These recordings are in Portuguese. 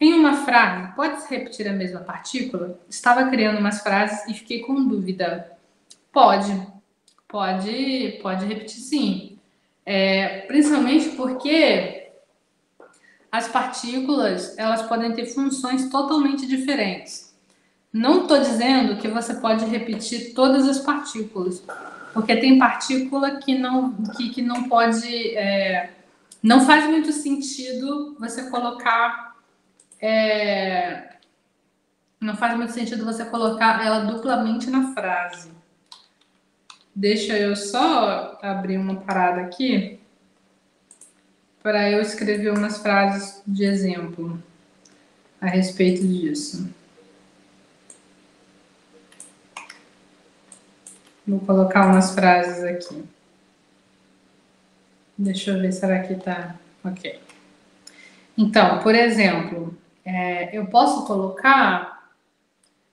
em uma frase, pode-se repetir a mesma partícula? Estava criando umas frases e fiquei com dúvida. Pode, pode, pode repetir sim. É, principalmente porque as partículas elas podem ter funções totalmente diferentes. Não estou dizendo que você pode repetir todas as partículas, porque tem partícula que não, que, que não pode. É, não faz muito sentido você colocar. É, não faz muito sentido você colocar ela duplamente na frase. Deixa eu só abrir uma parada aqui para eu escrever umas frases de exemplo a respeito disso. Vou colocar umas frases aqui. Deixa eu ver, será que tá ok? Então, por exemplo, é, eu posso colocar.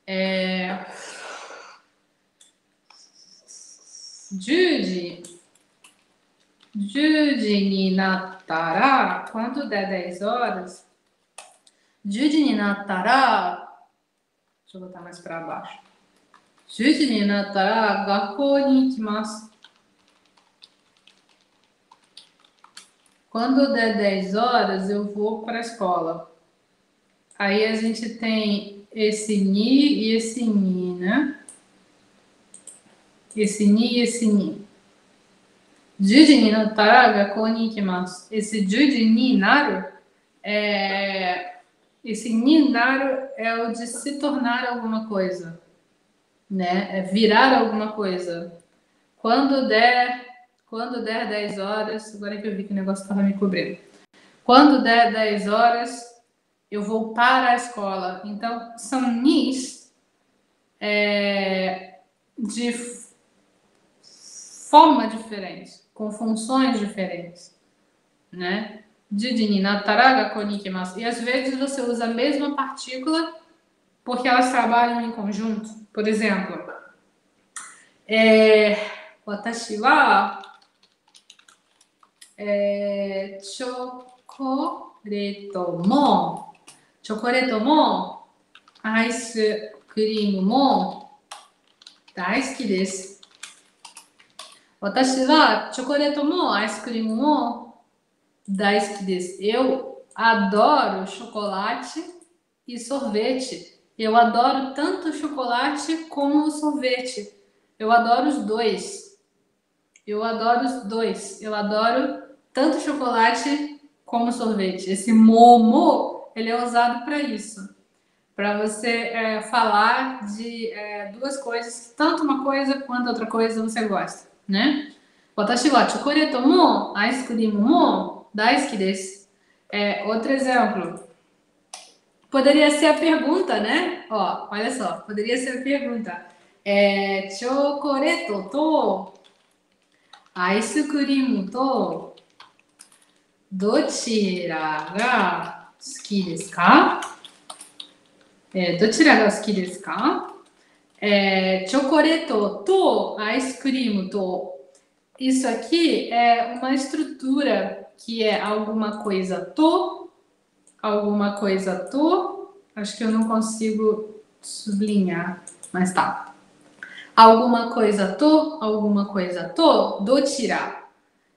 É, Judy. Judy Ninatará. Quando der 10 horas. Judy Ninatará. Deixa eu botar mais para baixo. Judy Ninatará. Gakoni Kimasu. Quando der 10 horas, eu vou para a escola. Aí a gente tem esse ni e esse ni, né? Esse ni e esse ni. Juji ni no taraga ikimasu. Esse juji ni naru é... Esse ni naru é o de se tornar alguma coisa, né? É virar alguma coisa. Quando der, quando der 10 horas, agora que eu vi que o negócio estava me cobrindo. Quando der 10 horas, eu vou para a escola. Então, são nis é, de forma diferente, com funções diferentes, né? E às vezes você usa a mesma partícula porque elas trabalham em conjunto. Por exemplo, é, watashi wa é, chocoreto mo chocoreto mo ice cream mo daisuki desu. Watashi wa chocoreto mo ice cream mo daisuki desu. Eu adoro chocolate e sorvete. Eu adoro tanto chocolate como o sorvete. Eu adoro os dois. Eu adoro os dois. Eu adoro tanto chocolate como sorvete. Esse momo, ele é usado para isso. Para você é, falar de é, duas coisas, tanto uma coisa quanto outra coisa você gosta, né? Watashi wa chocolate mo ice cream mo daisuki desu. É, outro exemplo. Poderia ser a pergunta, né? Ó, olha só, poderia ser a pergunta. É, chocoreto to cream to dochira ga suki desu ka? É, dochira ga suki desu ka? É, chocoreto to ice cream to. Isso aqui é uma estrutura que é alguma coisa to alguma coisa to, acho que eu não consigo sublinhar, mas tá. Alguma coisa to, alguma coisa to, do tirar.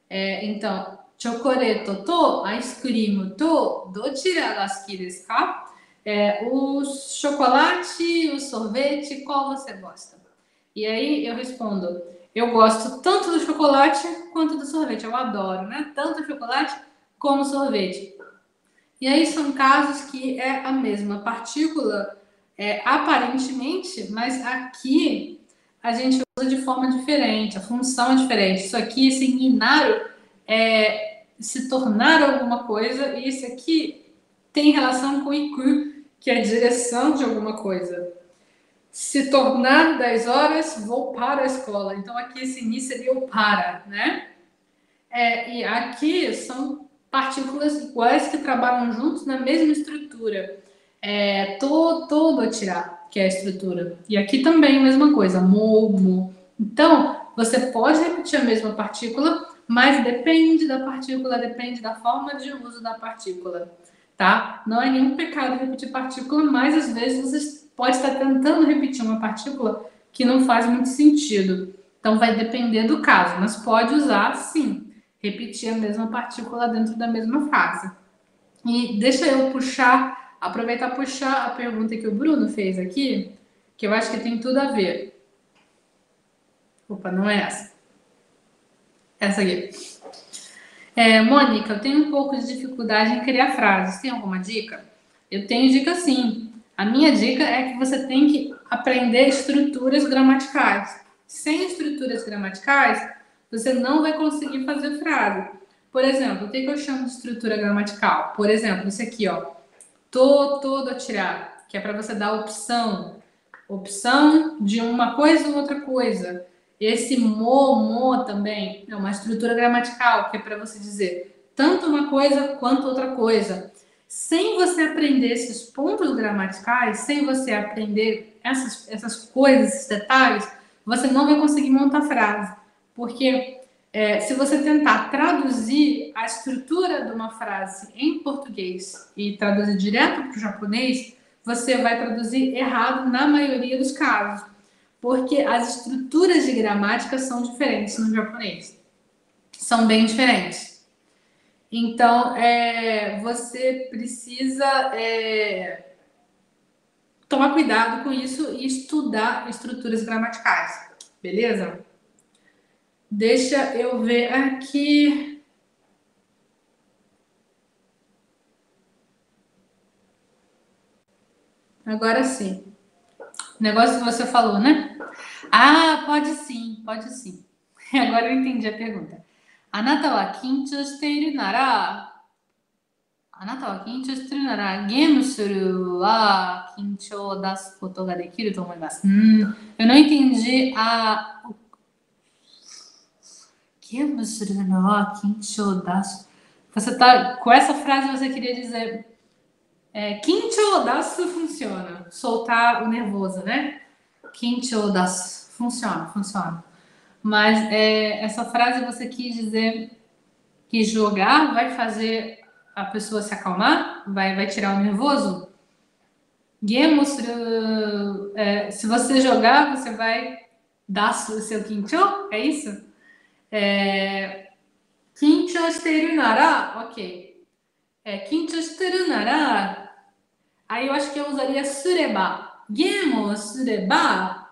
É, então, chocoreto to, ice cream to, do tirar das desu ka? É, o chocolate, o sorvete, qual você gosta? E aí eu respondo, eu gosto tanto do chocolate quanto do sorvete. Eu adoro, né? Tanto chocolate como sorvete. E aí são casos que é a mesma partícula, é, aparentemente, mas aqui a gente usa de forma diferente, a função é diferente. Isso aqui, esse inaru, é se tornar alguma coisa, e esse aqui tem relação com iku, que é direção de alguma coisa. Se tornar 10 horas, vou para a escola. Então, aqui esse início seria o para, né? É, e aqui são partículas iguais que trabalham juntos na mesma estrutura. É, to, todo tirar, que é a estrutura. E aqui também a mesma coisa, mo. Então, você pode repetir a mesma partícula, mas depende da partícula, depende da forma de uso da partícula, tá? Não é nenhum pecado repetir partícula, mas às vezes você pode estar tentando repetir uma partícula que não faz muito sentido. Então vai depender do caso, mas pode usar sim, repetir a mesma partícula dentro da mesma frase. E deixa eu puxar, aproveitar puxar a pergunta que o Bruno fez aqui, que eu acho que tem tudo a ver. Opa, não é essa. Essa aqui. É, Mônica, eu tenho um pouco de dificuldade em criar frases. Tem alguma dica? Eu tenho dica sim. A minha dica é que você tem que aprender estruturas gramaticais. Sem estruturas gramaticais, você não vai conseguir fazer frase. Por exemplo, o que, eu chamo de estrutura gramatical? Por exemplo, isso aqui, ó. Tô todo a tirar, que é para você dar opção. Opção de uma coisa ou outra coisa. Esse mo, mo também é uma estrutura gramatical, que é para você dizer tanto uma coisa quanto outra coisa. Sem você aprender esses pontos gramaticais, sem você aprender essas, essas coisas, esses detalhes, você não vai conseguir montar frase. Porque é, se você tentar traduzir a estrutura de uma frase em português e traduzir direto para o japonês, você vai traduzir errado na maioria dos casos porque as estruturas de gramática são diferentes no japonês. São bem diferentes. Então, é, você precisa é, tomar cuidado com isso e estudar estruturas gramaticais, beleza? Deixa eu ver aqui. Agora sim. O negócio que você falou, né? Ah, pode sim, pode sim. Agora eu entendi a pergunta. Anata wa kinchou shiteiru nara Anata wa kinchou shiteru nara game suru wa kinchou o dasu koto ga dekiru hmm, eu não entendi a game suru nara wa kinchou o dasu. Você tá com essa frase você queria dizer é, Kincho dasu funciona. Soltar o nervoso, né? Kincho dasu. Funciona, funciona. Mas é, essa frase você quis dizer que jogar vai fazer a pessoa se acalmar? Vai, vai tirar o nervoso? Gemostru, é, se você jogar, você vai dar o seu kincho? É isso? É, shiteru nara, ok. É, nara, Aí eu acho que eu usaria sureba. Game o sureba,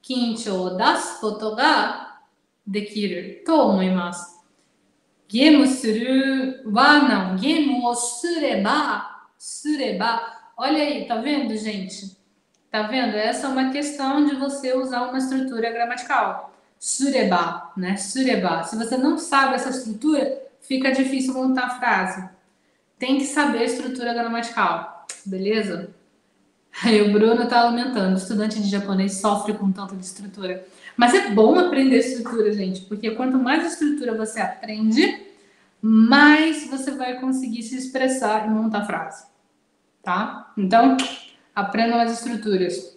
kinchou das koto ga dekiru to omoimasu. Game suru wa não. Game o sureba, sureba. Olha aí, tá vendo, gente? Tá vendo? Essa é uma questão de você usar uma estrutura gramatical. Sureba, né? Sureba. Se você não sabe essa estrutura, fica difícil montar a frase. Tem que saber a estrutura gramatical beleza? Aí o Bruno está lamentando, estudante de japonês sofre com tanta estrutura. Mas é bom aprender estrutura, gente, porque quanto mais estrutura você aprende, mais você vai conseguir se expressar e montar frase. Tá? Então, aprendam as estruturas.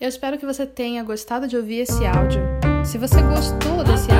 Eu espero que você tenha gostado de ouvir esse áudio. Se você gostou desse áudio,